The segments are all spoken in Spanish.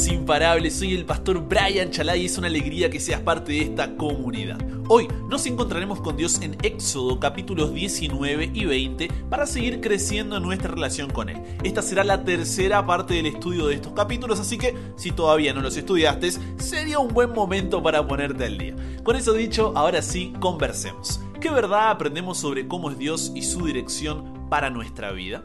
más imparables, soy el pastor Brian Chalai y es una alegría que seas parte de esta comunidad. Hoy nos encontraremos con Dios en Éxodo capítulos 19 y 20 para seguir creciendo en nuestra relación con Él. Esta será la tercera parte del estudio de estos capítulos, así que si todavía no los estudiaste, sería un buen momento para ponerte al día. Con eso dicho, ahora sí, conversemos. ¿Qué verdad aprendemos sobre cómo es Dios y su dirección para nuestra vida?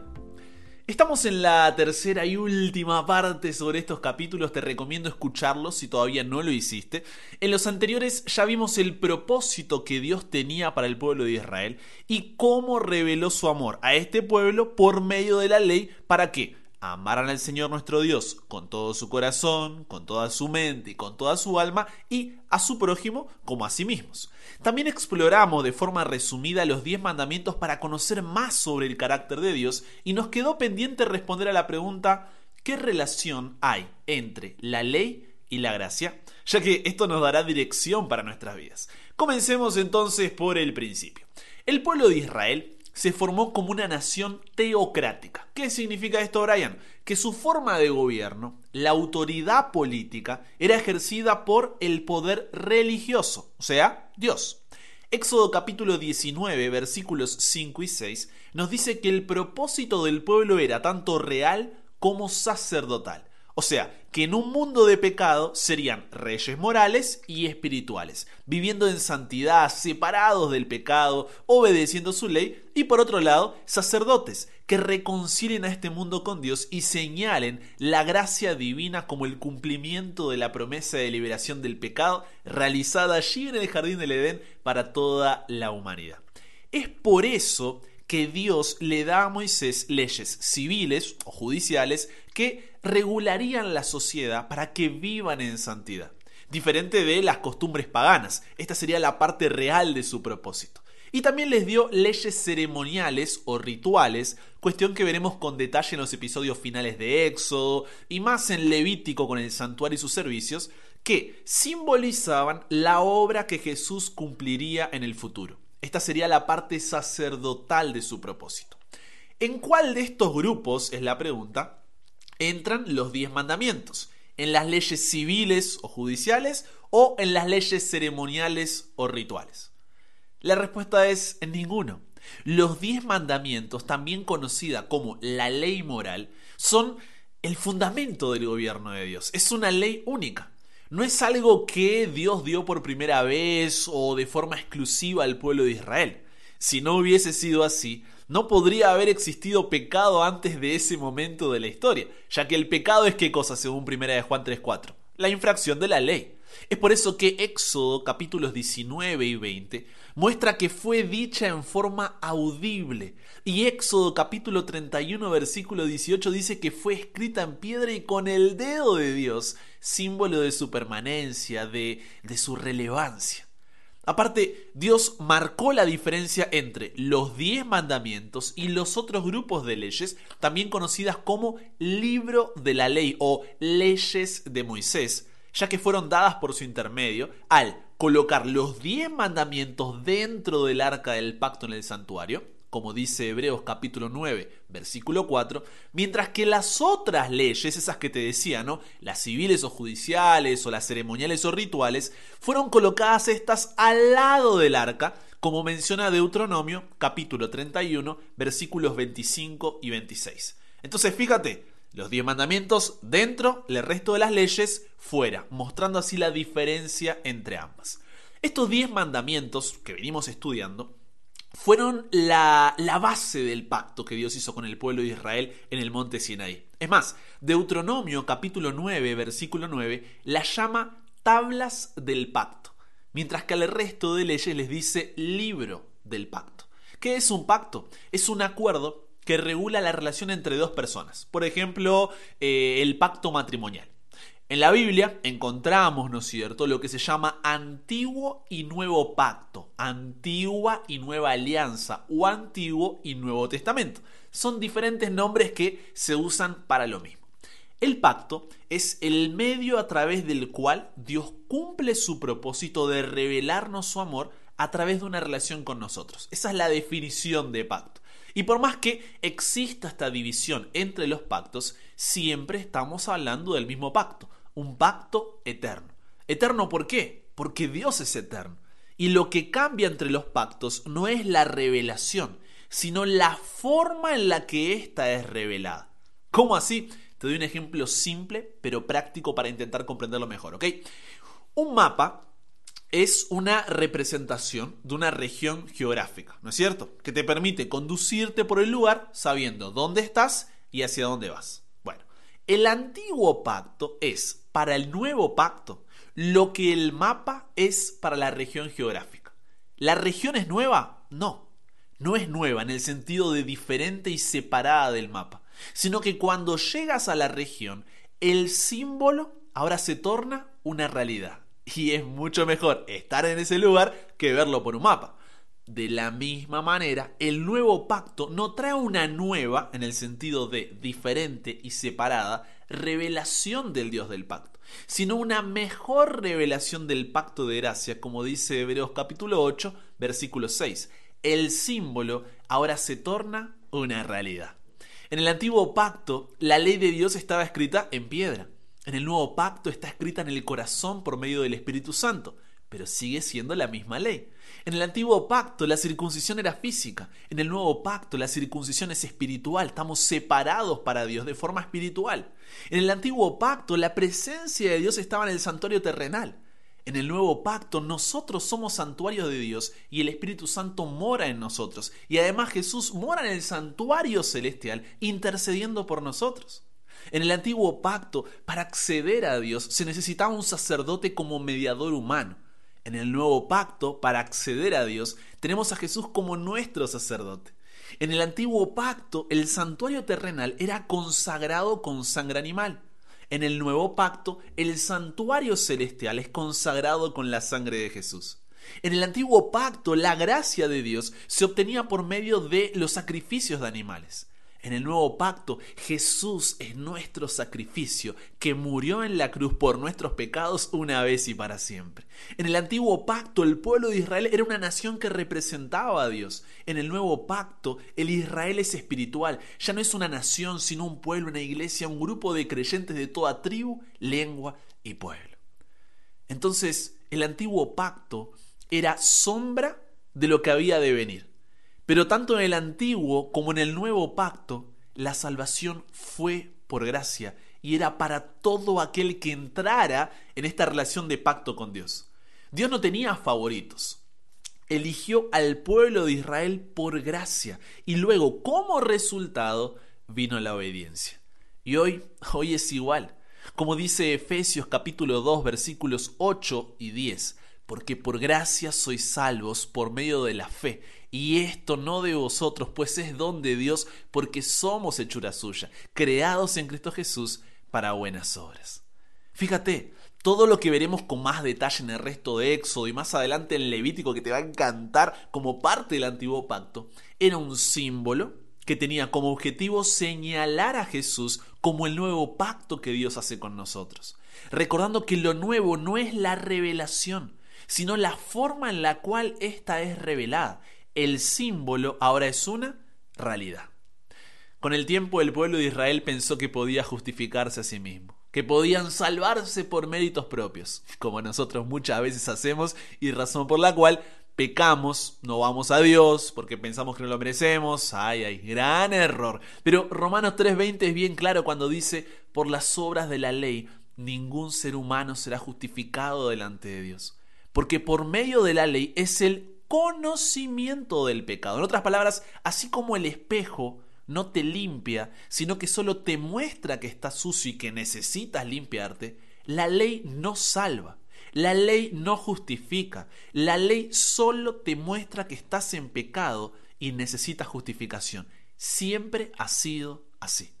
Estamos en la tercera y última parte sobre estos capítulos, te recomiendo escucharlos si todavía no lo hiciste. En los anteriores ya vimos el propósito que Dios tenía para el pueblo de Israel y cómo reveló su amor a este pueblo por medio de la ley. Para que amaran al Señor nuestro Dios con todo su corazón, con toda su mente y con toda su alma y a su prójimo como a sí mismos. También exploramos de forma resumida los 10 mandamientos para conocer más sobre el carácter de Dios y nos quedó pendiente responder a la pregunta ¿qué relación hay entre la ley y la gracia? Ya que esto nos dará dirección para nuestras vidas. Comencemos entonces por el principio. El pueblo de Israel se formó como una nación teocrática. ¿Qué significa esto, Brian? Que su forma de gobierno, la autoridad política, era ejercida por el poder religioso, o sea, Dios. Éxodo capítulo 19, versículos 5 y 6, nos dice que el propósito del pueblo era tanto real como sacerdotal. O sea, que en un mundo de pecado serían reyes morales y espirituales, viviendo en santidad, separados del pecado, obedeciendo su ley, y por otro lado, sacerdotes, que reconcilien a este mundo con Dios y señalen la gracia divina como el cumplimiento de la promesa de liberación del pecado realizada allí en el jardín del Edén para toda la humanidad. Es por eso que Dios le da a Moisés leyes civiles o judiciales que regularían la sociedad para que vivan en santidad. Diferente de las costumbres paganas, esta sería la parte real de su propósito. Y también les dio leyes ceremoniales o rituales, cuestión que veremos con detalle en los episodios finales de Éxodo y más en Levítico con el santuario y sus servicios, que simbolizaban la obra que Jesús cumpliría en el futuro. Esta sería la parte sacerdotal de su propósito. ¿En cuál de estos grupos, es la pregunta, entran los diez mandamientos? ¿En las leyes civiles o judiciales o en las leyes ceremoniales o rituales? La respuesta es en ninguno. Los diez mandamientos, también conocida como la ley moral, son el fundamento del gobierno de Dios. Es una ley única. No es algo que Dios dio por primera vez o de forma exclusiva al pueblo de Israel. Si no hubiese sido así, no podría haber existido pecado antes de ese momento de la historia, ya que el pecado es qué cosa según primera de Juan 3:4, la infracción de la ley. Es por eso que Éxodo capítulos 19 y 20 muestra que fue dicha en forma audible. Y Éxodo capítulo 31 versículo 18 dice que fue escrita en piedra y con el dedo de Dios, símbolo de su permanencia, de, de su relevancia. Aparte, Dios marcó la diferencia entre los diez mandamientos y los otros grupos de leyes, también conocidas como libro de la ley o leyes de Moisés, ya que fueron dadas por su intermedio al colocar los diez mandamientos dentro del arca del pacto en el santuario, como dice Hebreos capítulo 9, versículo 4, mientras que las otras leyes, esas que te decía, ¿no? Las civiles o judiciales o las ceremoniales o rituales, fueron colocadas estas al lado del arca, como menciona Deuteronomio capítulo 31, versículos 25 y 26. Entonces, fíjate, los diez mandamientos dentro, el resto de las leyes fuera, mostrando así la diferencia entre ambas. Estos diez mandamientos que venimos estudiando fueron la, la, base del pacto que Dios hizo con el pueblo de Israel en el monte Sinaí. Es más, Deuteronomio capítulo 9, versículo 9, la llama tablas del pacto, mientras que al resto de leyes les dice libro del pacto. ¿Qué es un pacto? Es un acuerdo que regula la relación entre dos personas. Por ejemplo, eh, el pacto matrimonial. En la Biblia encontramos, ¿no es cierto?, lo que se llama antiguo y nuevo pacto, antigua y nueva alianza o antiguo y nuevo testamento. Son diferentes nombres que se usan para lo mismo. El pacto es el medio a través del cual Dios cumple su propósito de revelarnos su amor a través de una relación con nosotros. Esa es la definición de pacto. Y por más que exista esta división entre los pactos, siempre estamos hablando del mismo pacto. Un pacto eterno. ¿Eterno por qué? Porque Dios es eterno. Y lo que cambia entre los pactos no es la revelación, sino la forma en la que ésta es revelada. ¿Cómo así? Te doy un ejemplo simple pero práctico para intentar comprenderlo mejor, ¿ok? Un mapa es una representación de una región geográfica, ¿no es cierto? Que te permite conducirte por el lugar sabiendo dónde estás y hacia dónde vas. Bueno, el antiguo pacto es para el nuevo pacto lo que el mapa es para la región geográfica. ¿La región es nueva? No, no es nueva en el sentido de diferente y separada del mapa, sino que cuando llegas a la región, el símbolo ahora se torna una realidad. Y es mucho mejor estar en ese lugar que verlo por un mapa. De la misma manera, el nuevo pacto no trae una nueva, en el sentido de diferente y separada, revelación del Dios del pacto, sino una mejor revelación del pacto de gracia, como dice Hebreos capítulo 8, versículo 6. El símbolo ahora se torna una realidad. En el antiguo pacto, la ley de Dios estaba escrita en piedra. En el nuevo pacto está escrita en el corazón por medio del Espíritu Santo, pero sigue siendo la misma ley. En el antiguo pacto la circuncisión era física, en el nuevo pacto la circuncisión es espiritual, estamos separados para Dios de forma espiritual. En el antiguo pacto la presencia de Dios estaba en el santuario terrenal. En el nuevo pacto nosotros somos santuario de Dios y el Espíritu Santo mora en nosotros. Y además Jesús mora en el santuario celestial intercediendo por nosotros. En el antiguo pacto, para acceder a Dios se necesitaba un sacerdote como mediador humano. En el nuevo pacto, para acceder a Dios, tenemos a Jesús como nuestro sacerdote. En el antiguo pacto, el santuario terrenal era consagrado con sangre animal. En el nuevo pacto, el santuario celestial es consagrado con la sangre de Jesús. En el antiguo pacto, la gracia de Dios se obtenía por medio de los sacrificios de animales. En el nuevo pacto, Jesús es nuestro sacrificio, que murió en la cruz por nuestros pecados una vez y para siempre. En el antiguo pacto, el pueblo de Israel era una nación que representaba a Dios. En el nuevo pacto, el Israel es espiritual. Ya no es una nación, sino un pueblo, una iglesia, un grupo de creyentes de toda tribu, lengua y pueblo. Entonces, el antiguo pacto era sombra de lo que había de venir. Pero tanto en el antiguo como en el nuevo pacto, la salvación fue por gracia y era para todo aquel que entrara en esta relación de pacto con Dios. Dios no tenía favoritos. Eligió al pueblo de Israel por gracia y luego como resultado vino la obediencia. Y hoy, hoy es igual. Como dice Efesios capítulo 2 versículos 8 y 10, porque por gracia sois salvos por medio de la fe y esto no de vosotros, pues es don de Dios, porque somos hechura suya, creados en Cristo Jesús para buenas obras. Fíjate, todo lo que veremos con más detalle en el resto de Éxodo y más adelante en Levítico, que te va a encantar como parte del antiguo pacto, era un símbolo que tenía como objetivo señalar a Jesús como el nuevo pacto que Dios hace con nosotros. Recordando que lo nuevo no es la revelación, sino la forma en la cual ésta es revelada el símbolo ahora es una realidad. Con el tiempo el pueblo de Israel pensó que podía justificarse a sí mismo, que podían salvarse por méritos propios, como nosotros muchas veces hacemos y razón por la cual pecamos, no vamos a Dios porque pensamos que no lo merecemos. Ay, ay, gran error. Pero Romanos 3:20 es bien claro cuando dice, por las obras de la ley, ningún ser humano será justificado delante de Dios. Porque por medio de la ley es el conocimiento del pecado. En otras palabras, así como el espejo no te limpia, sino que solo te muestra que estás sucio y que necesitas limpiarte, la ley no salva. La ley no justifica. La ley solo te muestra que estás en pecado y necesitas justificación. Siempre ha sido así.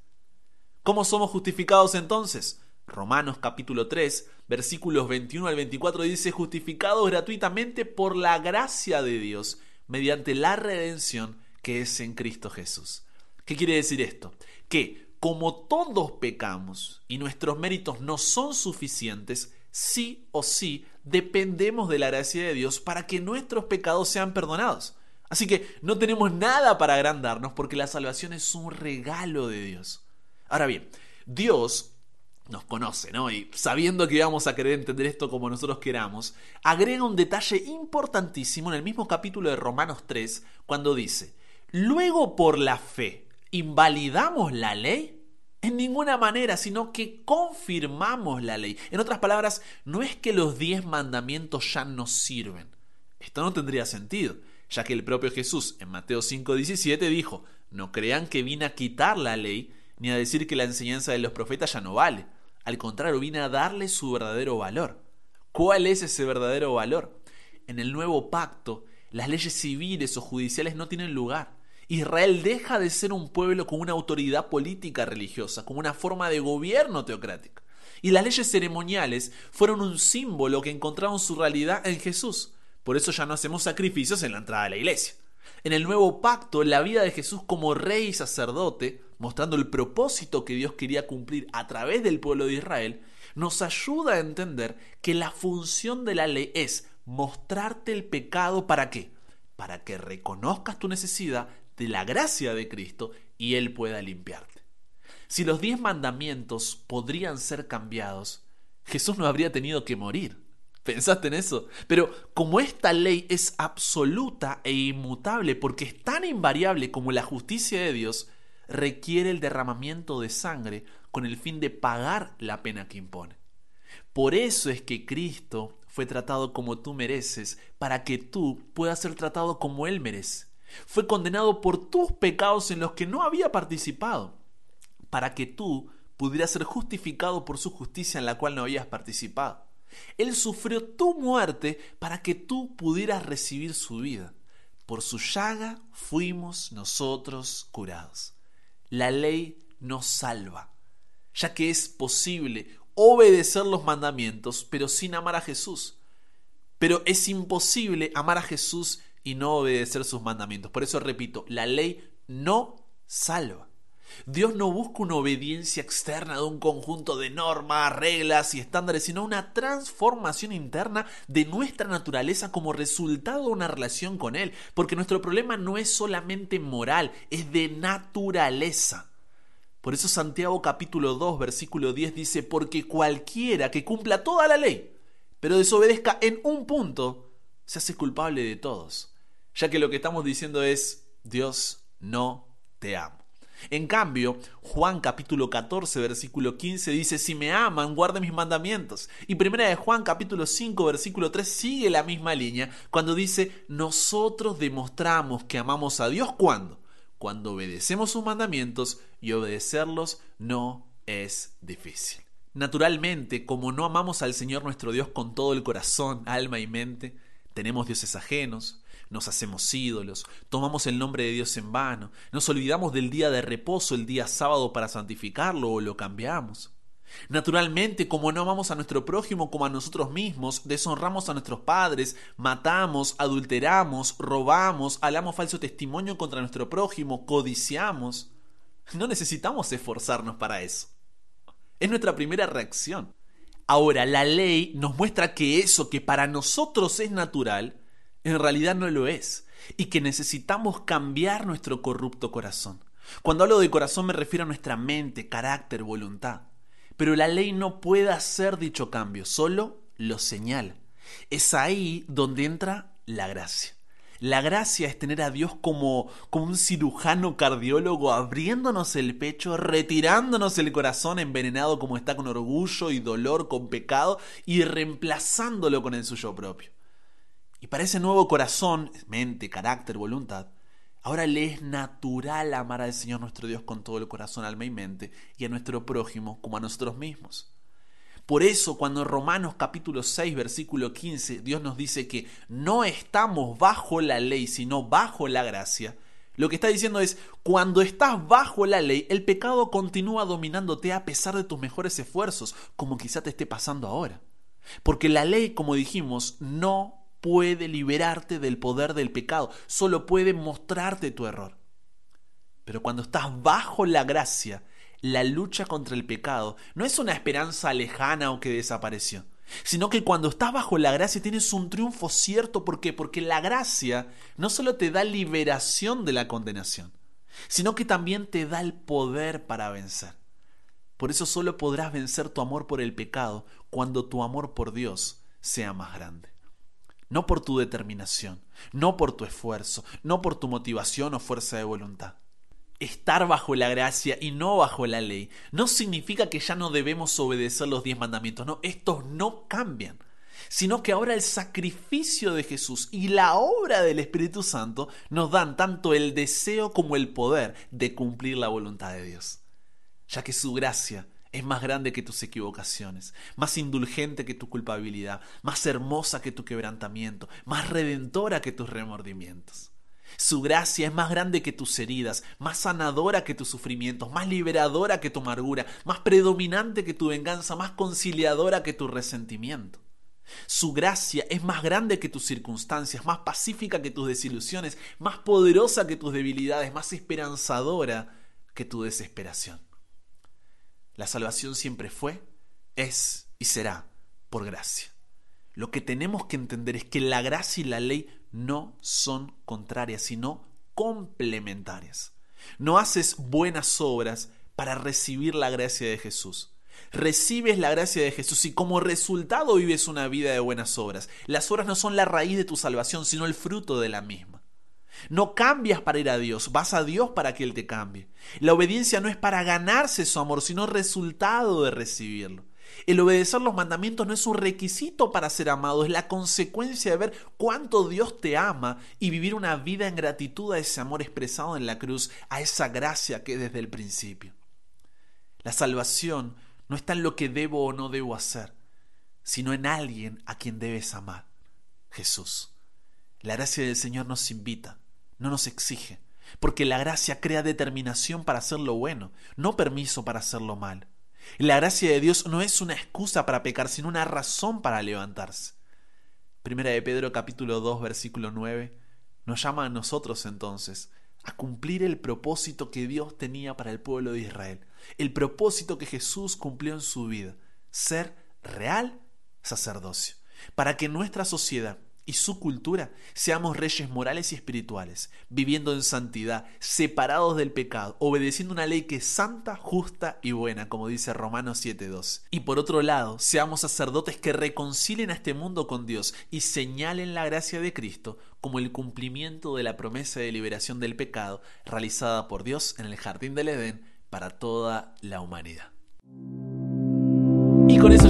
¿Cómo somos justificados entonces? Romanos capítulo 3, versículos 21 al 24 dice, justificados gratuitamente por la gracia de Dios, mediante la redención que es en Cristo Jesús. ¿Qué quiere decir esto? Que como todos pecamos y nuestros méritos no son suficientes, sí o sí dependemos de la gracia de Dios para que nuestros pecados sean perdonados. Así que no tenemos nada para agrandarnos porque la salvación es un regalo de Dios. Ahora bien, Dios nos conoce, ¿no? Y sabiendo que vamos a querer entender esto como nosotros queramos, agrega un detalle importantísimo en el mismo capítulo de Romanos 3, cuando dice, luego por la fe, ¿invalidamos la ley? En ninguna manera, sino que confirmamos la ley. En otras palabras, no es que los diez mandamientos ya no sirven. Esto no tendría sentido, ya que el propio Jesús en Mateo 5:17 dijo, no crean que vine a quitar la ley, ni a decir que la enseñanza de los profetas ya no vale. Al contrario, vine a darle su verdadero valor. ¿Cuál es ese verdadero valor? En el nuevo pacto, las leyes civiles o judiciales no tienen lugar. Israel deja de ser un pueblo con una autoridad política religiosa, con una forma de gobierno teocrática. Y las leyes ceremoniales fueron un símbolo que encontraron su realidad en Jesús. Por eso ya no hacemos sacrificios en la entrada de la iglesia. En el nuevo pacto, la vida de Jesús como rey y sacerdote, mostrando el propósito que Dios quería cumplir a través del pueblo de Israel, nos ayuda a entender que la función de la ley es mostrarte el pecado para qué? Para que reconozcas tu necesidad de la gracia de Cristo y Él pueda limpiarte. Si los diez mandamientos podrían ser cambiados, Jesús no habría tenido que morir. ¿Pensaste en eso? Pero como esta ley es absoluta e inmutable porque es tan invariable como la justicia de Dios, requiere el derramamiento de sangre con el fin de pagar la pena que impone. Por eso es que Cristo fue tratado como tú mereces, para que tú puedas ser tratado como Él merece. Fue condenado por tus pecados en los que no había participado, para que tú pudieras ser justificado por su justicia en la cual no habías participado. Él sufrió tu muerte para que tú pudieras recibir su vida. Por su llaga fuimos nosotros curados. La ley nos salva, ya que es posible obedecer los mandamientos, pero sin amar a Jesús. Pero es imposible amar a Jesús y no obedecer sus mandamientos. Por eso repito, la ley no salva. Dios no busca una obediencia externa de un conjunto de normas, reglas y estándares, sino una transformación interna de nuestra naturaleza como resultado de una relación con Él. Porque nuestro problema no es solamente moral, es de naturaleza. Por eso Santiago capítulo 2 versículo 10 dice, porque cualquiera que cumpla toda la ley, pero desobedezca en un punto, se hace culpable de todos ya que lo que estamos diciendo es, Dios no te amo. En cambio, Juan capítulo 14, versículo 15 dice, si me aman, guarden mis mandamientos. Y primera de Juan capítulo 5, versículo 3 sigue la misma línea cuando dice, nosotros demostramos que amamos a Dios cuando? Cuando obedecemos sus mandamientos y obedecerlos no es difícil. Naturalmente, como no amamos al Señor nuestro Dios con todo el corazón, alma y mente, tenemos dioses ajenos, nos hacemos ídolos, tomamos el nombre de Dios en vano, nos olvidamos del día de reposo, el día sábado para santificarlo o lo cambiamos. Naturalmente, como no amamos a nuestro prójimo como a nosotros mismos, deshonramos a nuestros padres, matamos, adulteramos, robamos, halamos falso testimonio contra nuestro prójimo, codiciamos. No necesitamos esforzarnos para eso. Es nuestra primera reacción. Ahora, la ley nos muestra que eso que para nosotros es natural, en realidad no lo es, y que necesitamos cambiar nuestro corrupto corazón. Cuando hablo de corazón me refiero a nuestra mente, carácter, voluntad. Pero la ley no puede hacer dicho cambio, solo lo señala. Es ahí donde entra la gracia. La gracia es tener a Dios como, como un cirujano cardiólogo abriéndonos el pecho, retirándonos el corazón envenenado como está con orgullo y dolor, con pecado, y reemplazándolo con el suyo propio. Y para ese nuevo corazón, mente, carácter, voluntad, ahora le es natural amar al Señor nuestro Dios con todo el corazón, alma y mente, y a nuestro prójimo como a nosotros mismos. Por eso cuando en Romanos capítulo 6 versículo 15 Dios nos dice que no estamos bajo la ley, sino bajo la gracia, lo que está diciendo es, cuando estás bajo la ley, el pecado continúa dominándote a pesar de tus mejores esfuerzos, como quizá te esté pasando ahora. Porque la ley, como dijimos, no puede liberarte del poder del pecado, solo puede mostrarte tu error. Pero cuando estás bajo la gracia, la lucha contra el pecado no es una esperanza lejana o que desapareció, sino que cuando estás bajo la gracia tienes un triunfo cierto. ¿Por qué? Porque la gracia no solo te da liberación de la condenación, sino que también te da el poder para vencer. Por eso solo podrás vencer tu amor por el pecado cuando tu amor por Dios sea más grande. No por tu determinación, no por tu esfuerzo, no por tu motivación o fuerza de voluntad. Estar bajo la gracia y no bajo la ley no significa que ya no debemos obedecer los diez mandamientos, no, estos no cambian, sino que ahora el sacrificio de Jesús y la obra del Espíritu Santo nos dan tanto el deseo como el poder de cumplir la voluntad de Dios, ya que su gracia es más grande que tus equivocaciones, más indulgente que tu culpabilidad, más hermosa que tu quebrantamiento, más redentora que tus remordimientos. Su gracia es más grande que tus heridas, más sanadora que tus sufrimientos, más liberadora que tu amargura, más predominante que tu venganza, más conciliadora que tu resentimiento. Su gracia es más grande que tus circunstancias, más pacífica que tus desilusiones, más poderosa que tus debilidades, más esperanzadora que tu desesperación. La salvación siempre fue, es y será por gracia. Lo que tenemos que entender es que la gracia y la ley no son contrarias, sino complementarias. No haces buenas obras para recibir la gracia de Jesús recibes la gracia de Jesús y como resultado vives una vida de buenas obras. Las obras no son la raíz de tu salvación, sino el fruto de la misma. No cambias para ir a Dios, vas a Dios para que Él te cambie. La obediencia no es para ganarse su amor, sino resultado de recibirlo. El obedecer los mandamientos no es un requisito para ser amado, es la consecuencia de ver cuánto Dios te ama y vivir una vida en gratitud a ese amor expresado en la cruz, a esa gracia que es desde el principio. La salvación no está en lo que debo o no debo hacer, sino en alguien a quien debes amar, Jesús. La gracia del Señor nos invita, no nos exige, porque la gracia crea determinación para hacer lo bueno, no permiso para hacer lo mal. La gracia de Dios no es una excusa para pecar, sino una razón para levantarse. Primera de Pedro capítulo 2 versículo 9 nos llama a nosotros entonces a cumplir el propósito que Dios tenía para el pueblo de Israel, el propósito que Jesús cumplió en su vida, ser real sacerdocio, para que nuestra sociedad y su cultura seamos reyes morales y espirituales, viviendo en santidad, separados del pecado, obedeciendo una ley que es santa, justa y buena, como dice Romanos 7.2. Y por otro lado, seamos sacerdotes que reconcilien a este mundo con Dios y señalen la gracia de Cristo como el cumplimiento de la promesa de liberación del pecado realizada por Dios en el jardín del Edén para toda la humanidad.